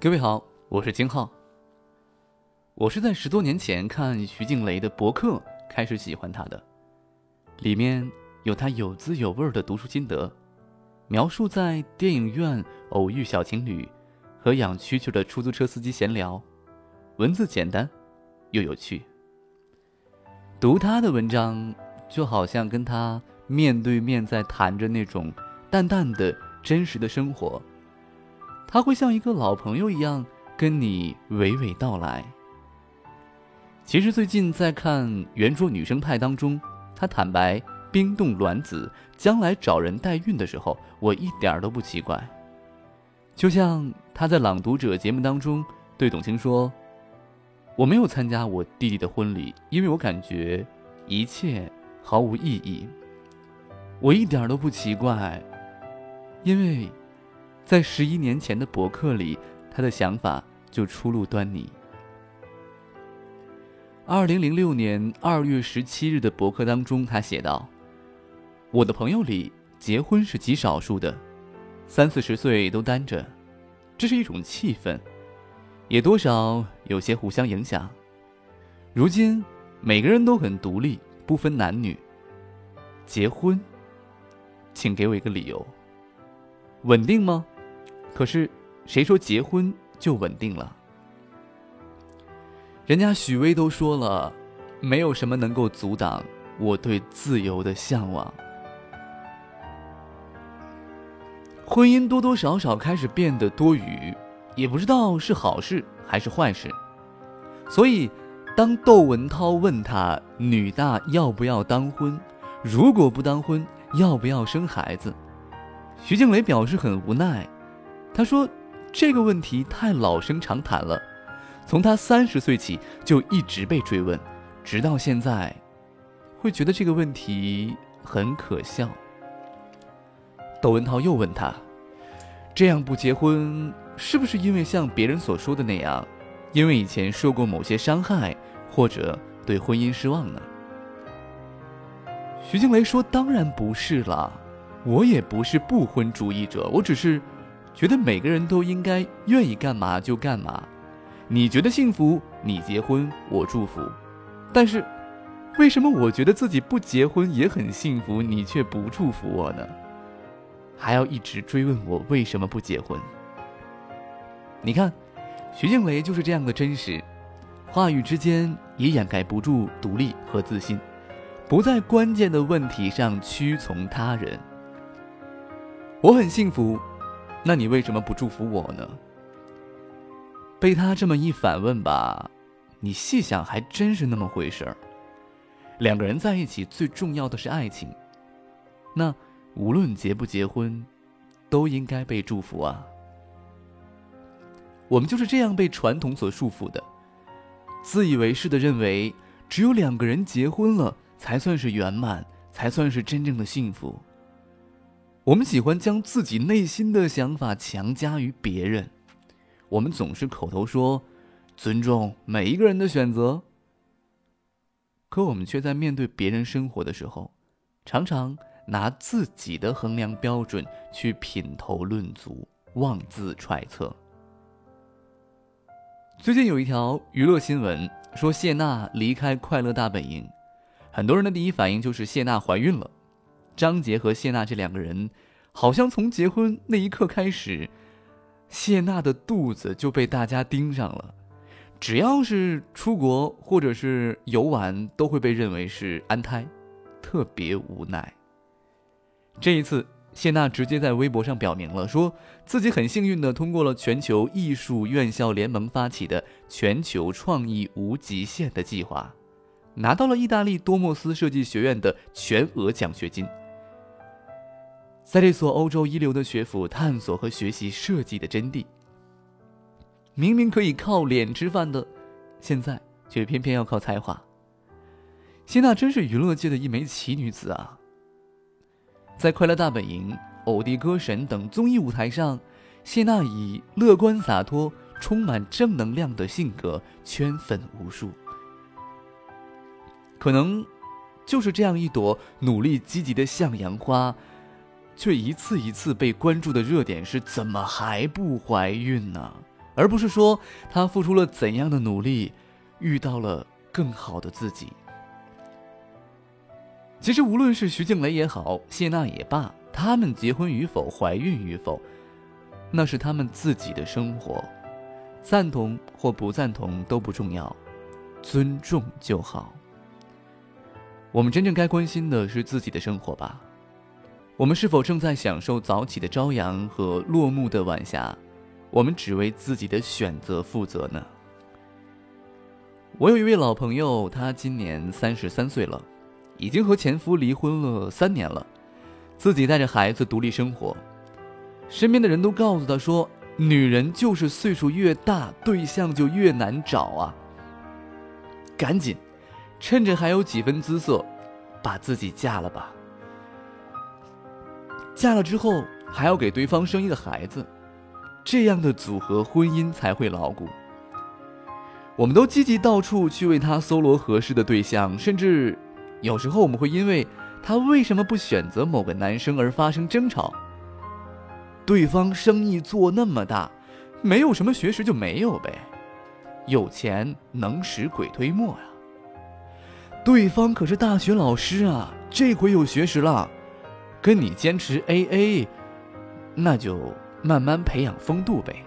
各位好，我是金浩。我是在十多年前看徐静蕾的博客开始喜欢她的，里面有她有滋有味的读书心得，描述在电影院偶遇小情侣和养蛐蛐的出租车司机闲聊，文字简单又有趣。读她的文章，就好像跟她面对面在谈着那种淡淡的真实的生活。他会像一个老朋友一样跟你娓娓道来。其实最近在看《圆桌女生派》当中，他坦白冰冻卵子将来找人代孕的时候，我一点都不奇怪。就像他在《朗读者》节目当中对董卿说：“我没有参加我弟弟的婚礼，因为我感觉一切毫无意义。”我一点都不奇怪，因为。在十一年前的博客里，他的想法就初露端倪。二零零六年二月十七日的博客当中，他写道：“我的朋友里结婚是极少数的，三四十岁都单着，这是一种气氛，也多少有些互相影响。如今每个人都很独立，不分男女。结婚，请给我一个理由。稳定吗？”可是，谁说结婚就稳定了？人家许巍都说了，没有什么能够阻挡我对自由的向往。婚姻多多少少开始变得多余，也不知道是好事还是坏事。所以，当窦文涛问他女大要不要当婚，如果不当婚，要不要生孩子，徐静蕾表示很无奈。他说：“这个问题太老生常谈了，从他三十岁起就一直被追问，直到现在，会觉得这个问题很可笑。”窦文涛又问他：“这样不结婚，是不是因为像别人所说的那样，因为以前受过某些伤害，或者对婚姻失望呢？”徐静蕾说：“当然不是了，我也不是不婚主义者，我只是……”觉得每个人都应该愿意干嘛就干嘛，你觉得幸福，你结婚，我祝福。但是，为什么我觉得自己不结婚也很幸福，你却不祝福我呢？还要一直追问我为什么不结婚？你看，徐静蕾就是这样的真实，话语之间也掩盖不住独立和自信，不在关键的问题上屈从他人。我很幸福。那你为什么不祝福我呢？被他这么一反问吧，你细想还真是那么回事儿。两个人在一起最重要的是爱情，那无论结不结婚，都应该被祝福啊。我们就是这样被传统所束缚的，自以为是的认为只有两个人结婚了才算是圆满，才算是真正的幸福。我们喜欢将自己内心的想法强加于别人，我们总是口头说尊重每一个人的选择，可我们却在面对别人生活的时候，常常拿自己的衡量标准去品头论足、妄自揣测。最近有一条娱乐新闻说谢娜离开快乐大本营，很多人的第一反应就是谢娜怀孕了。张杰和谢娜这两个人，好像从结婚那一刻开始，谢娜的肚子就被大家盯上了。只要是出国或者是游玩，都会被认为是安胎，特别无奈。这一次，谢娜直接在微博上表明了，说自己很幸运的通过了全球艺术院校联盟发起的全球创意无极限的计划，拿到了意大利多莫斯设计学院的全额奖学金。在这所欧洲一流的学府探索和学习设计的真谛。明明可以靠脸吃饭的，现在却偏偏要靠才华。谢娜真是娱乐界的一枚奇女子啊！在《快乐大本营》《偶滴歌神》等综艺舞台上，谢娜以乐观洒脱、充满正能量的性格圈粉无数。可能，就是这样一朵努力积极的向阳花。却一次一次被关注的热点是怎么还不怀孕呢？而不是说她付出了怎样的努力，遇到了更好的自己。其实，无论是徐静蕾也好，谢娜也罢，他们结婚与否、怀孕与否，那是他们自己的生活，赞同或不赞同都不重要，尊重就好。我们真正该关心的是自己的生活吧。我们是否正在享受早起的朝阳和落幕的晚霞？我们只为自己的选择负责呢？我有一位老朋友，她今年三十三岁了，已经和前夫离婚了三年了，自己带着孩子独立生活。身边的人都告诉她说：“女人就是岁数越大，对象就越难找啊！赶紧，趁着还有几分姿色，把自己嫁了吧。”嫁了之后还要给对方生一个孩子，这样的组合婚姻才会牢固。我们都积极到处去为他搜罗合适的对象，甚至有时候我们会因为他为什么不选择某个男生而发生争吵。对方生意做那么大，没有什么学识就没有呗，有钱能使鬼推磨呀。对方可是大学老师啊，这回有学识了。跟你坚持 A A，那就慢慢培养风度呗。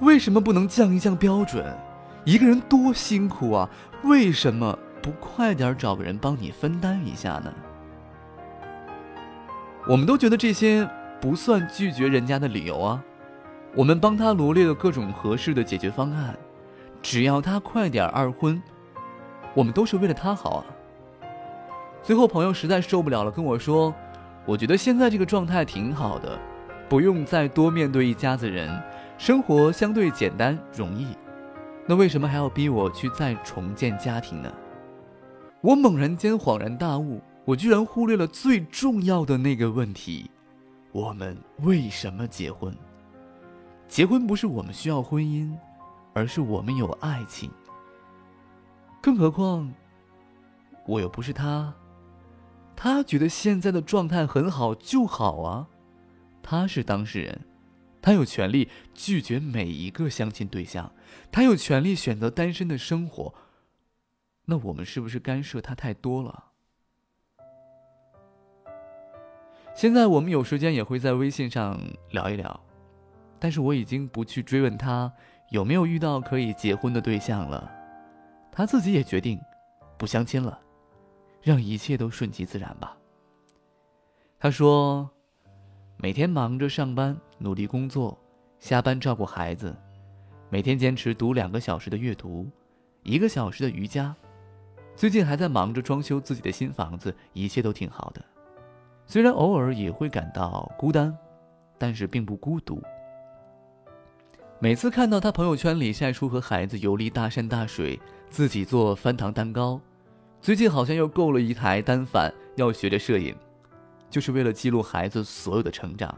为什么不能降一降标准？一个人多辛苦啊，为什么不快点找个人帮你分担一下呢？我们都觉得这些不算拒绝人家的理由啊。我们帮他罗列了各种合适的解决方案，只要他快点二婚，我们都是为了他好啊。最后，朋友实在受不了了，跟我说：“我觉得现在这个状态挺好的，不用再多面对一家子人，生活相对简单容易。那为什么还要逼我去再重建家庭呢？”我猛然间恍然大悟，我居然忽略了最重要的那个问题：我们为什么结婚？结婚不是我们需要婚姻，而是我们有爱情。更何况，我又不是他。他觉得现在的状态很好就好啊，他是当事人，他有权利拒绝每一个相亲对象，他有权利选择单身的生活。那我们是不是干涉他太多了？现在我们有时间也会在微信上聊一聊，但是我已经不去追问他有没有遇到可以结婚的对象了，他自己也决定不相亲了。让一切都顺其自然吧。他说：“每天忙着上班，努力工作，下班照顾孩子，每天坚持读两个小时的阅读，一个小时的瑜伽。最近还在忙着装修自己的新房子，一切都挺好的。虽然偶尔也会感到孤单，但是并不孤独。每次看到他朋友圈里晒出和孩子游历大山大水，自己做翻糖蛋糕。”最近好像又购了一台单反，要学着摄影，就是为了记录孩子所有的成长。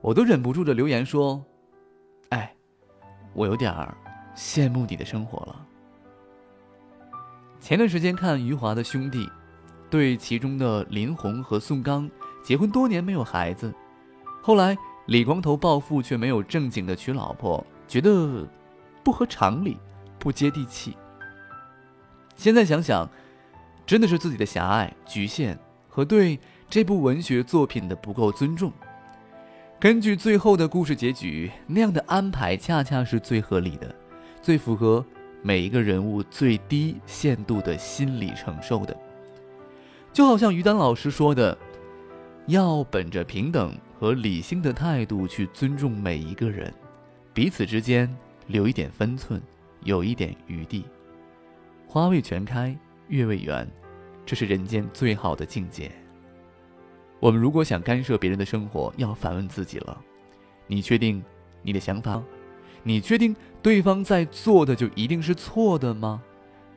我都忍不住的留言说：“哎，我有点儿羡慕你的生活了。”前段时间看余华的兄弟，对其中的林红和宋刚结婚多年没有孩子，后来李光头暴富却没有正经的娶老婆，觉得不合常理，不接地气。现在想想。真的是自己的狭隘、局限和对这部文学作品的不够尊重。根据最后的故事结局，那样的安排恰恰是最合理的，最符合每一个人物最低限度的心理承受的。就好像于丹老师说的，要本着平等和理性的态度去尊重每一个人，彼此之间留一点分寸，有一点余地。花未全开。月未圆，这是人间最好的境界。我们如果想干涉别人的生活，要反问自己了：你确定你的想法？你确定对方在做的就一定是错的吗？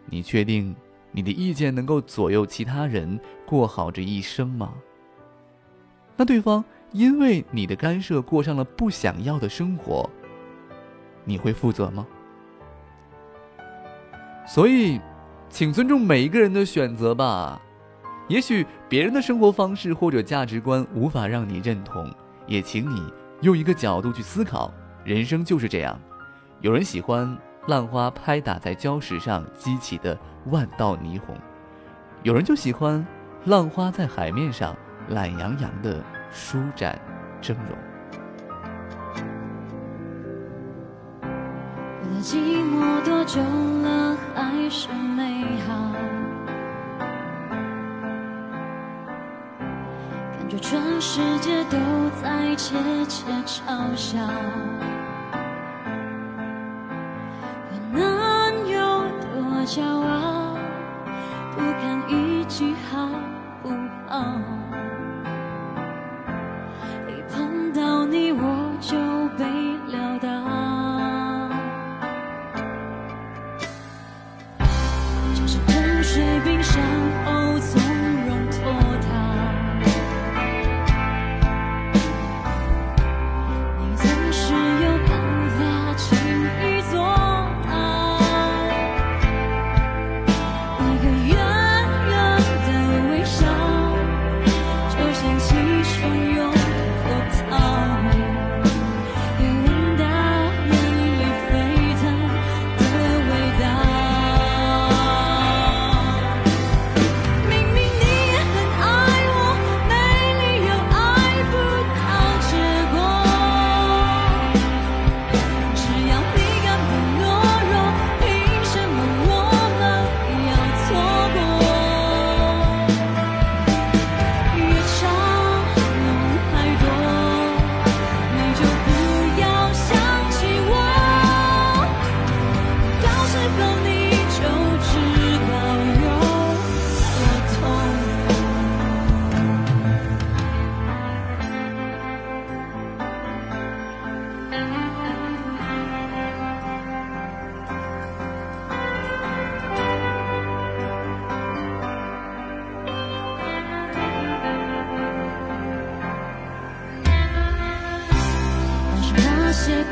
你确定你的意见能够左右其他人过好这一生吗？那对方因为你的干涉过上了不想要的生活，你会负责吗？所以。请尊重每一个人的选择吧，也许别人的生活方式或者价值观无法让你认同，也请你用一个角度去思考，人生就是这样，有人喜欢浪花拍打在礁石上激起的万道霓虹，有人就喜欢浪花在海面上懒洋洋的舒展峥嵘。我的寂寞多久了还是美好？感觉全世界都在窃窃嘲笑。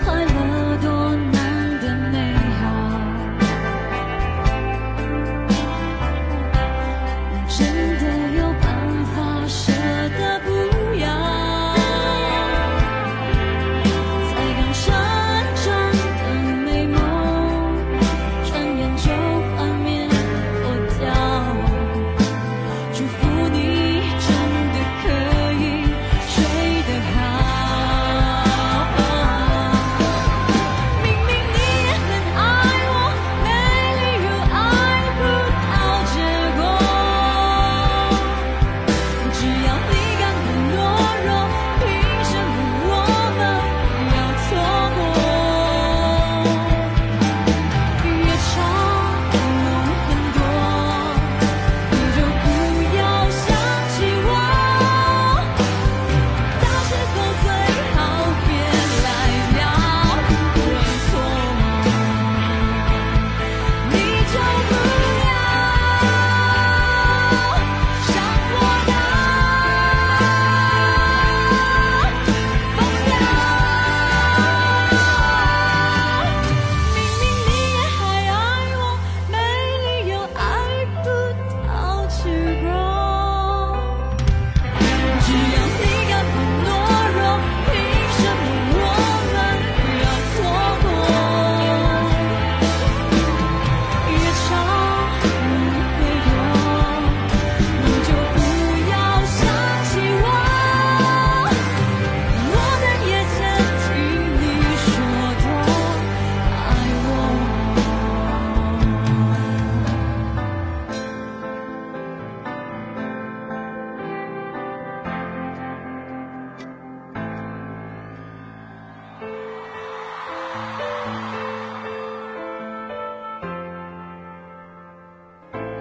快乐。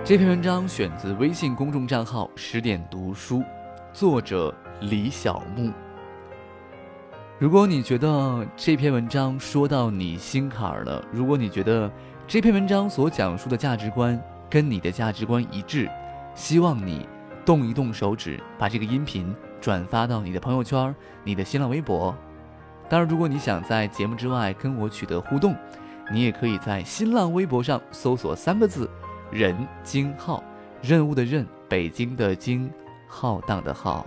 这篇文章选自微信公众账号“十点读书”，作者李小木。如果你觉得这篇文章说到你心坎儿了，如果你觉得这篇文章所讲述的价值观跟你的价值观一致，希望你动一动手指，把这个音频转发到你的朋友圈、你的新浪微博。当然，如果你想在节目之外跟我取得互动，你也可以在新浪微博上搜索三个字“人京浩”，任务的任，北京的京，浩荡的浩。